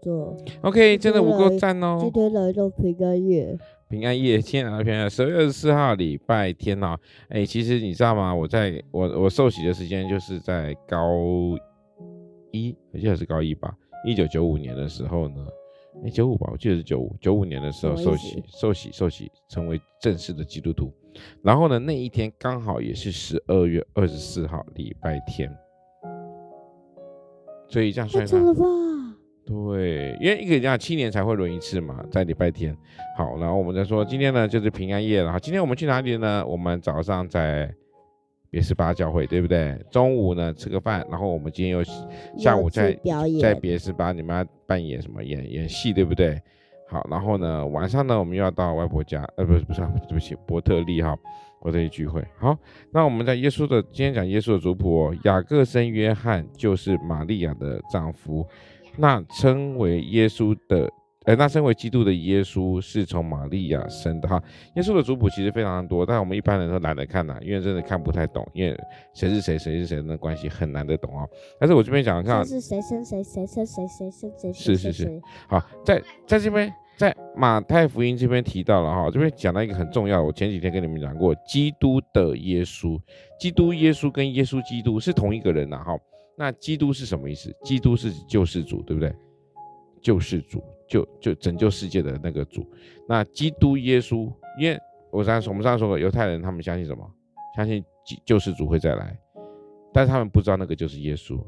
是就就天天过着。OK，真的不够赞哦。今天来到平安夜，平安夜，今天来到平安夜，十二月二十四号礼拜天哦。哎，其实你知道吗？我在我我受洗的时间就是在高一，我记得是高一吧，一九九五年的时候呢。哎，九五吧，我记得是九五，九五年的时候受洗，受洗，受洗，成为正式的基督徒。然后呢，那一天刚好也是十二月二十四号，礼拜天。所以这样算算，对，因为一个人讲七年才会轮一次嘛，在礼拜天。好，然后我们再说，今天呢就是平安夜了。好，今天我们去哪里呢？我们早上在。别是巴教会对不对？中午呢吃个饭，然后我们今天又下午在在别是巴，你们要扮演什么？演演戏对不对？好，然后呢晚上呢我们又要到外婆家，呃不是不是对不起，伯特利哈，伯特利聚会。好，那我们在耶稣的今天讲耶稣的族谱哦，雅各生约翰就是玛利亚的丈夫，那称为耶稣的。哎，那称为基督的耶稣是从玛利亚生的哈。耶稣的族谱其实非常多，但我们一般人都懒得看呐，因为真的看不太懂，因为谁是谁，谁是谁的关系很难得懂哦。但是我这边讲看，是谁生谁，谁生谁，谁生谁，是是是。好，在在这边，在马太福音这边提到了哈，这边讲到一个很重要，我前几天跟你们讲过，基督的耶稣，基督耶稣跟耶稣基督是同一个人呐哈。那基督是什么意思？基督是救世主，对不对？救世主。救就拯救世界的那个主，那基督耶稣，因为我刚才我们上次说过，犹太人他们相信什么？相信救世主会再来，但是他们不知道那个就是耶稣。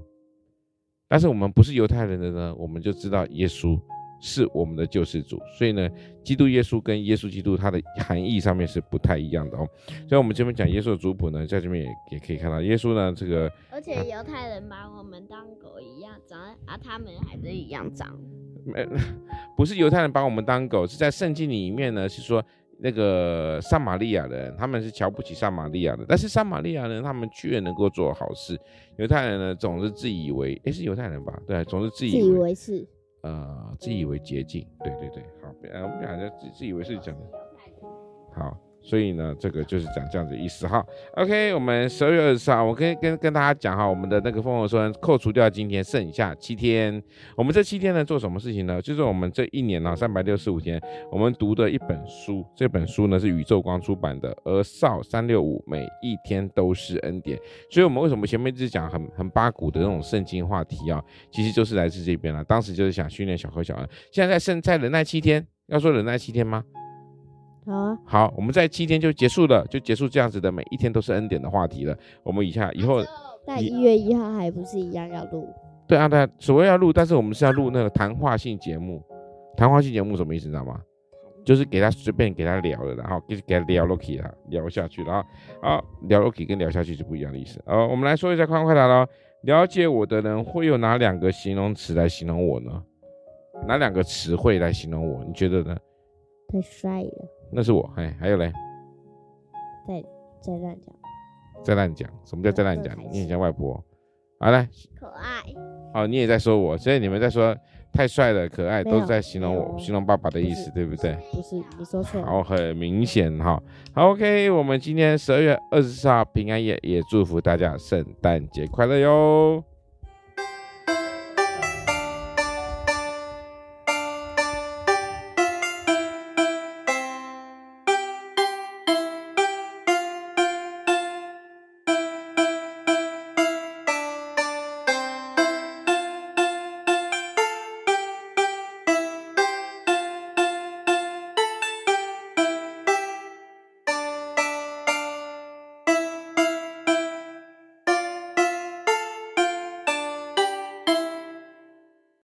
但是我们不是犹太人的呢，我们就知道耶稣。是我们的救世主，所以呢，基督耶稣跟耶稣基督它的含义上面是不太一样的哦。所以我们这边讲耶稣的族谱呢，在这边也也可以看到耶稣呢这个，而且犹太人把我们当狗一样长，啊，他们还是一样长。没，不是犹太人把我们当狗，是在圣经里面呢，是说那个撒玛利亚人，他们是瞧不起撒玛利亚的，但是撒玛利亚人他们却能够做好事，犹太人呢总是自以为，诶，是犹太人吧？对，总是自以为是。呃，自以为捷径，对对对，好，呃，我们俩就自自以为是讲的，好。所以呢，这个就是讲这样子意思哈。OK，我们十二月二十四号，我跟跟跟大家讲哈，我们的那个丰禾硕恩扣除掉今天剩下七天，我们这七天呢做什么事情呢？就是我们这一年呢三百六十五天，我们读的一本书，这本书呢是宇宙光出版的，而少三六五每一天都是恩典。所以我们为什么前面一直讲很很八股的那种圣经话题啊？其实就是来自这边了。当时就是想训练小何小恩，现在在剩在忍耐七天，要说忍耐七天吗？好啊，好，我们在七天就结束了，就结束这样子的每一天都是恩典的话题了。我们以下以后，在一月一号还不是一样要录？对啊，对啊，所谓要录，但是我们是要录那个谈话性节目。谈话性节目什么意思？你知道吗？就是给他随便给他聊的，然后给给他聊下去了，聊下去，然后啊聊下去跟聊下去是不一样的意思。呃，我们来说一下快问快答喽。了解我的人会有哪两个形容词来形容我呢？哪两个词汇来形容我？你觉得呢？太帅了。那是我，哎，还有嘞，再再乱讲，再乱讲，什么叫再乱讲？你很像外婆，好嘞，可爱，哦，你也在说我，所以你们在说太帅了，可爱，都是在形容我，形容爸爸的意思，对不对？不是，你说错了。好，很明显哈。好，OK，我们今天十二月二十四号平安夜，也祝福大家圣诞节快乐哟。